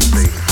here says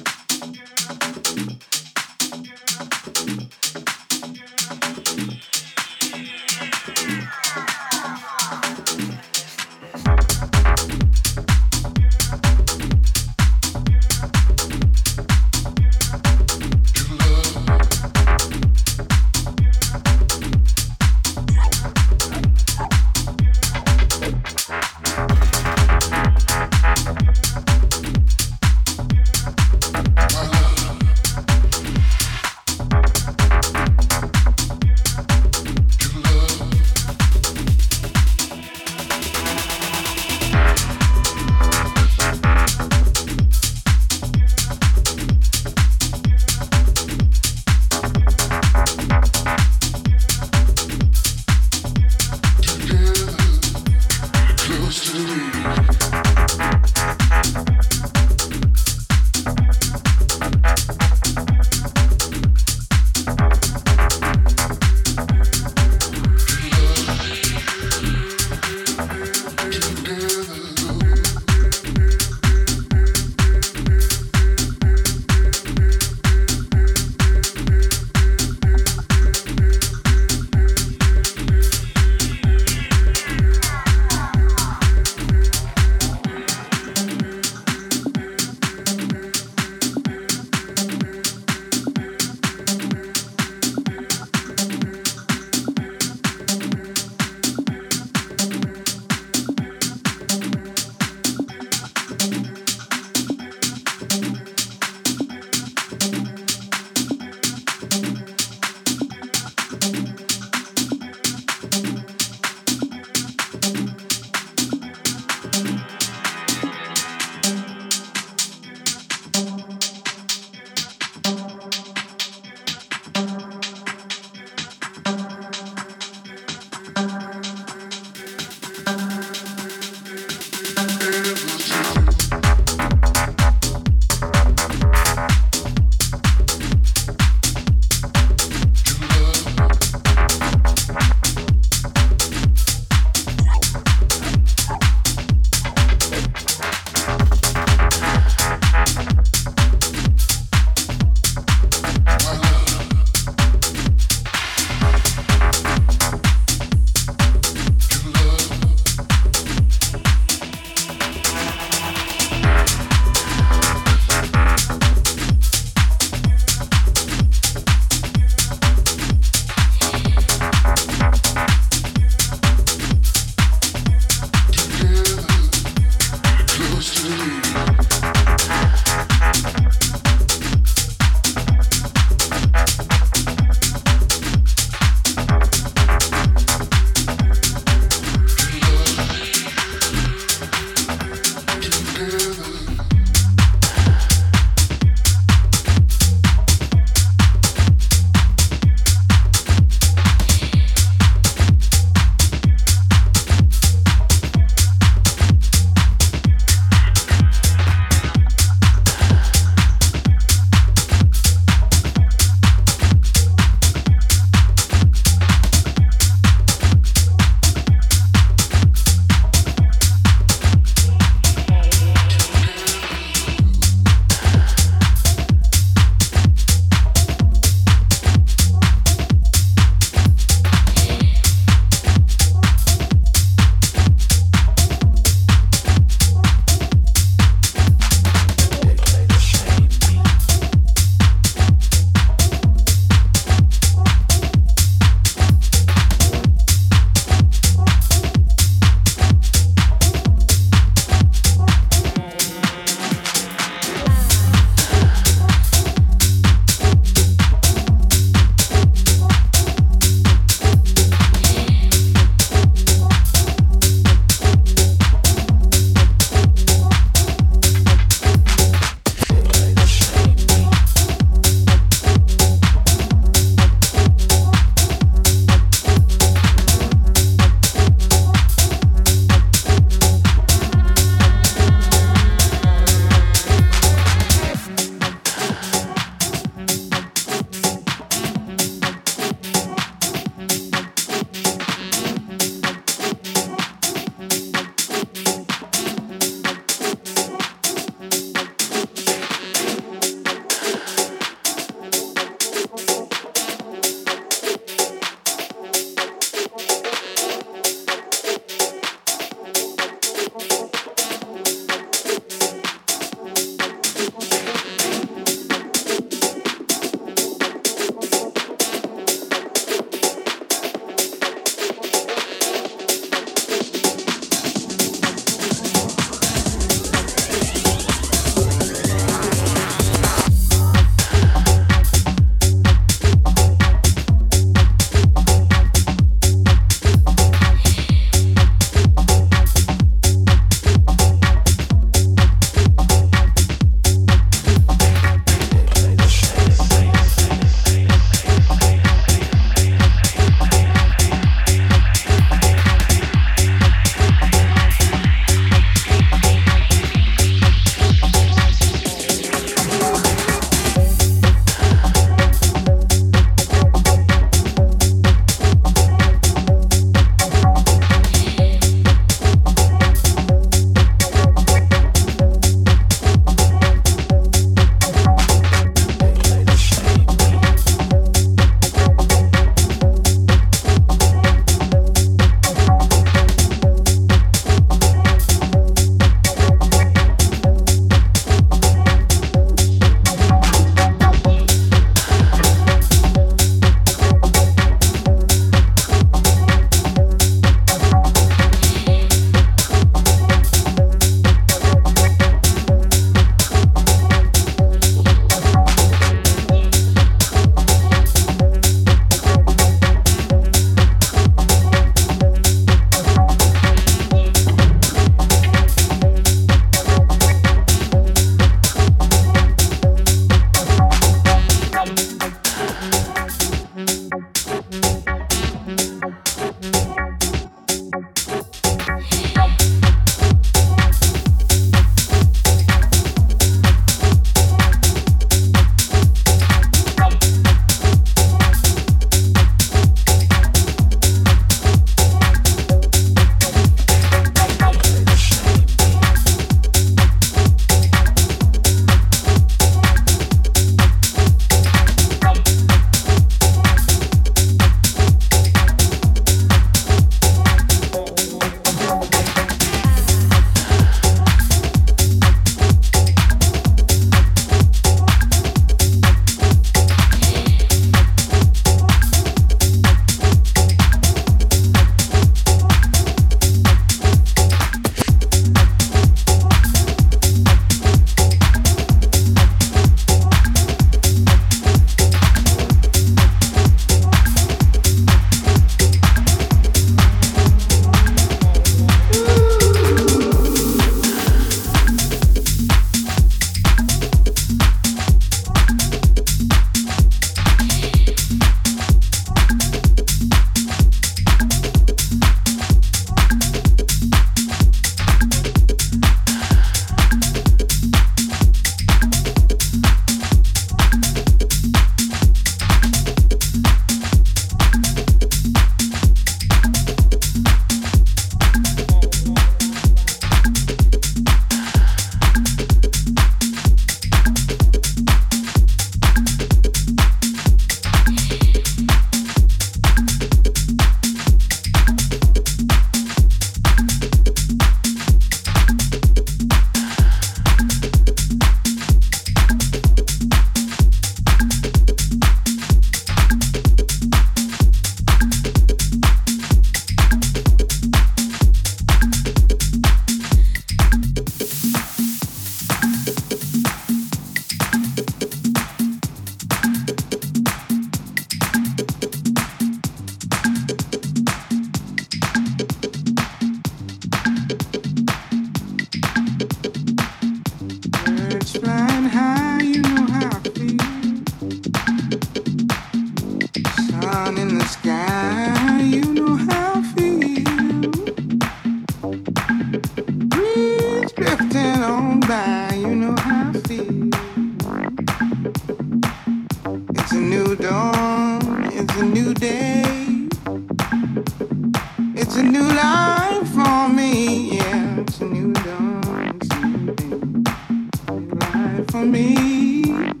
for me.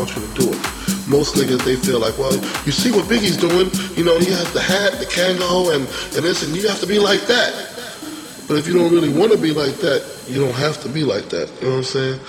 Want you to do it. Most niggas, they feel like, well, you see what Biggie's doing, you know, he has the hat, the Kangol, and, and this, and you have to be like that. But if you don't really want to be like that, you don't have to be like that. You know what I'm saying?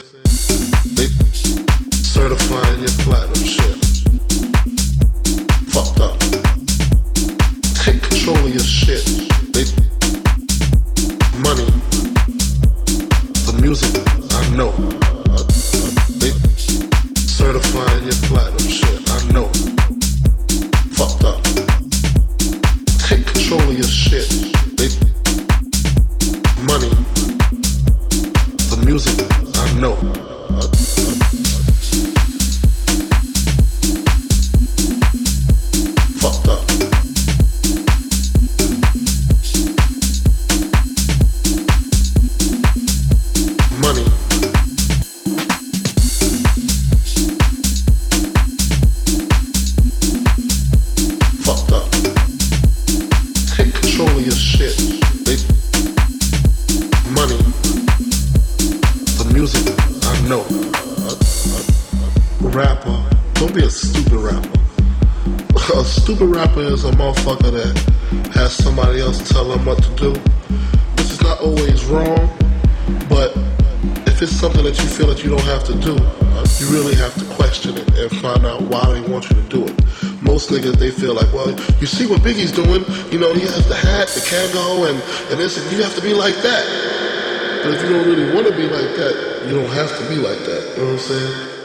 You know, he has the hat, the Kangol, and, and this, and you have to be like that. But if you don't really want to be like that, you don't have to be like that. You know what I'm saying?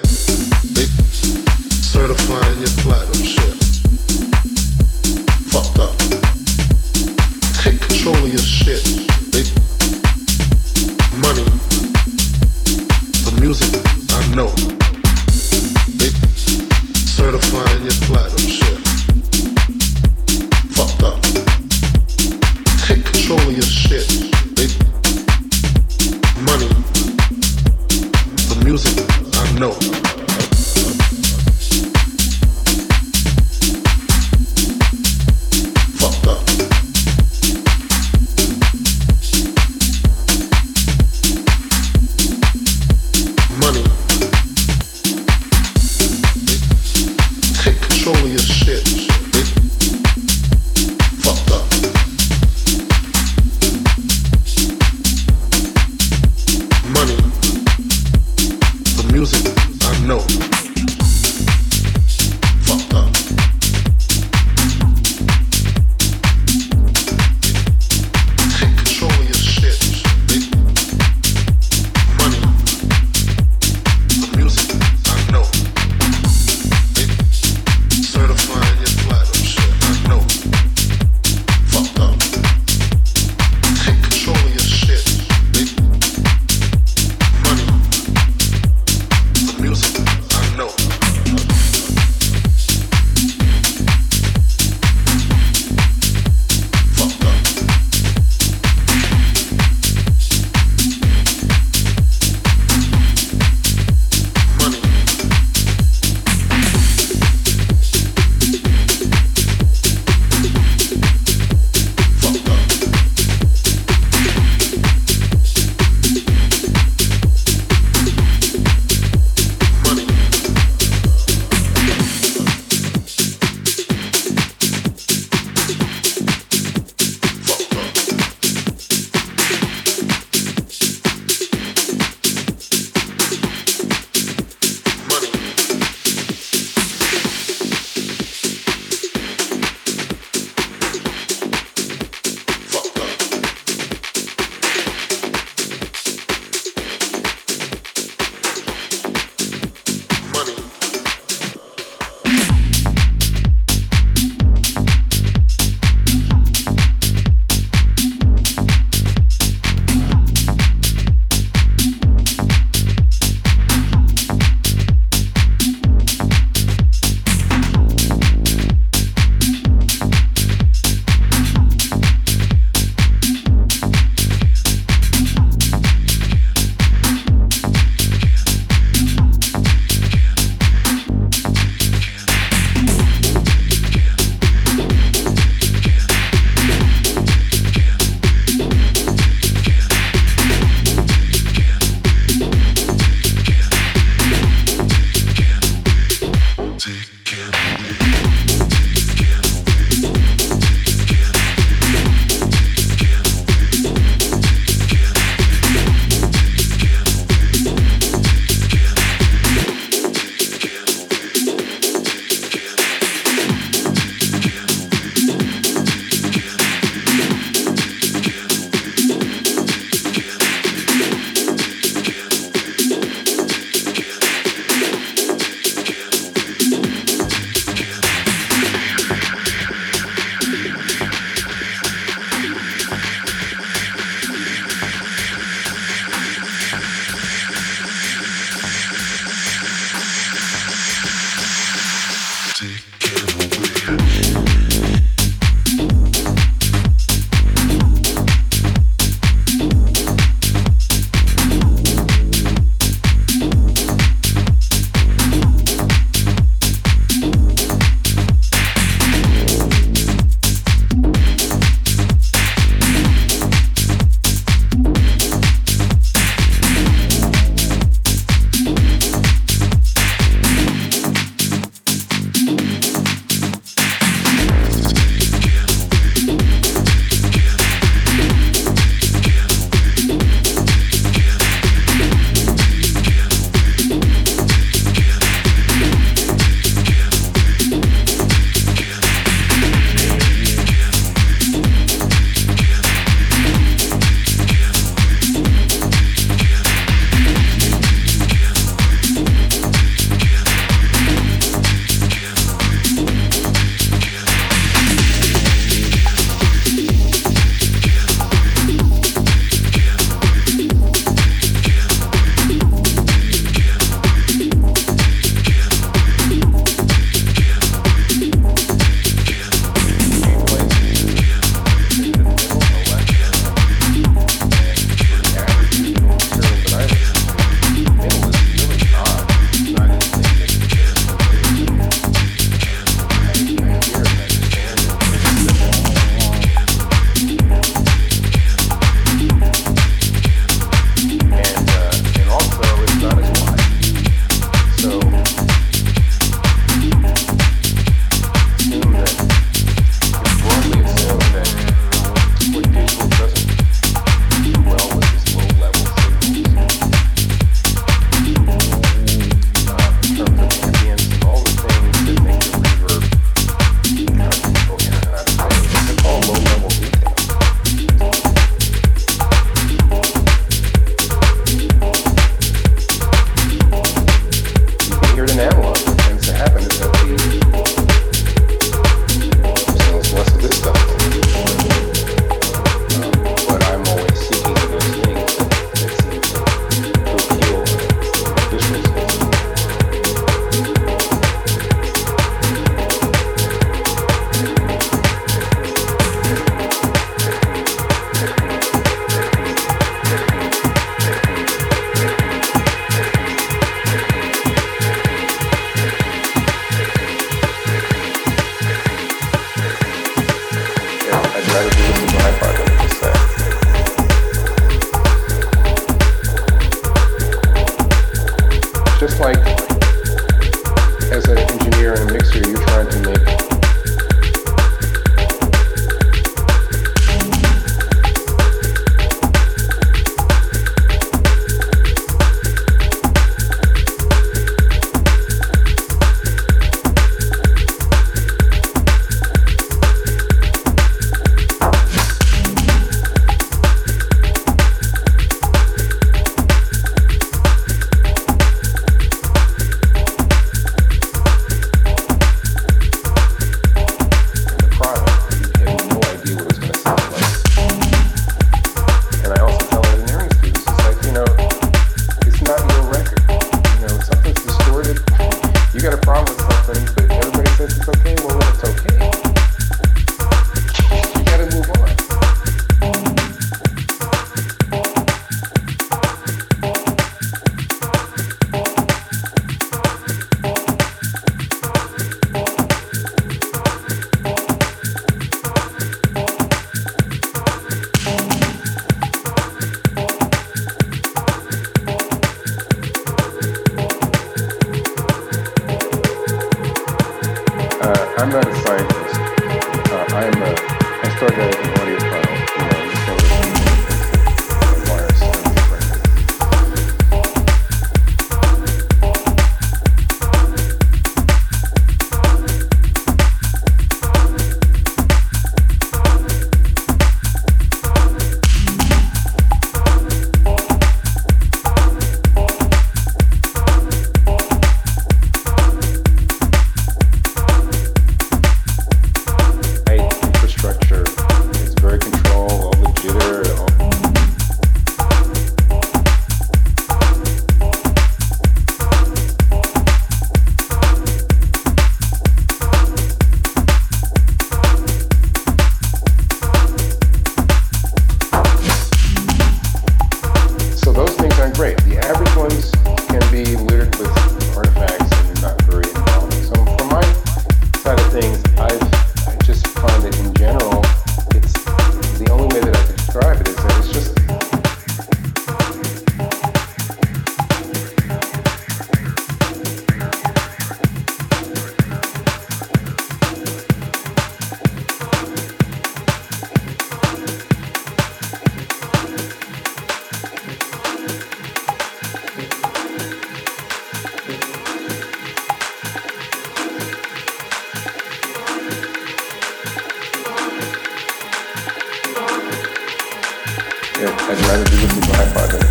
Also leider bin ich nicht verheiratet.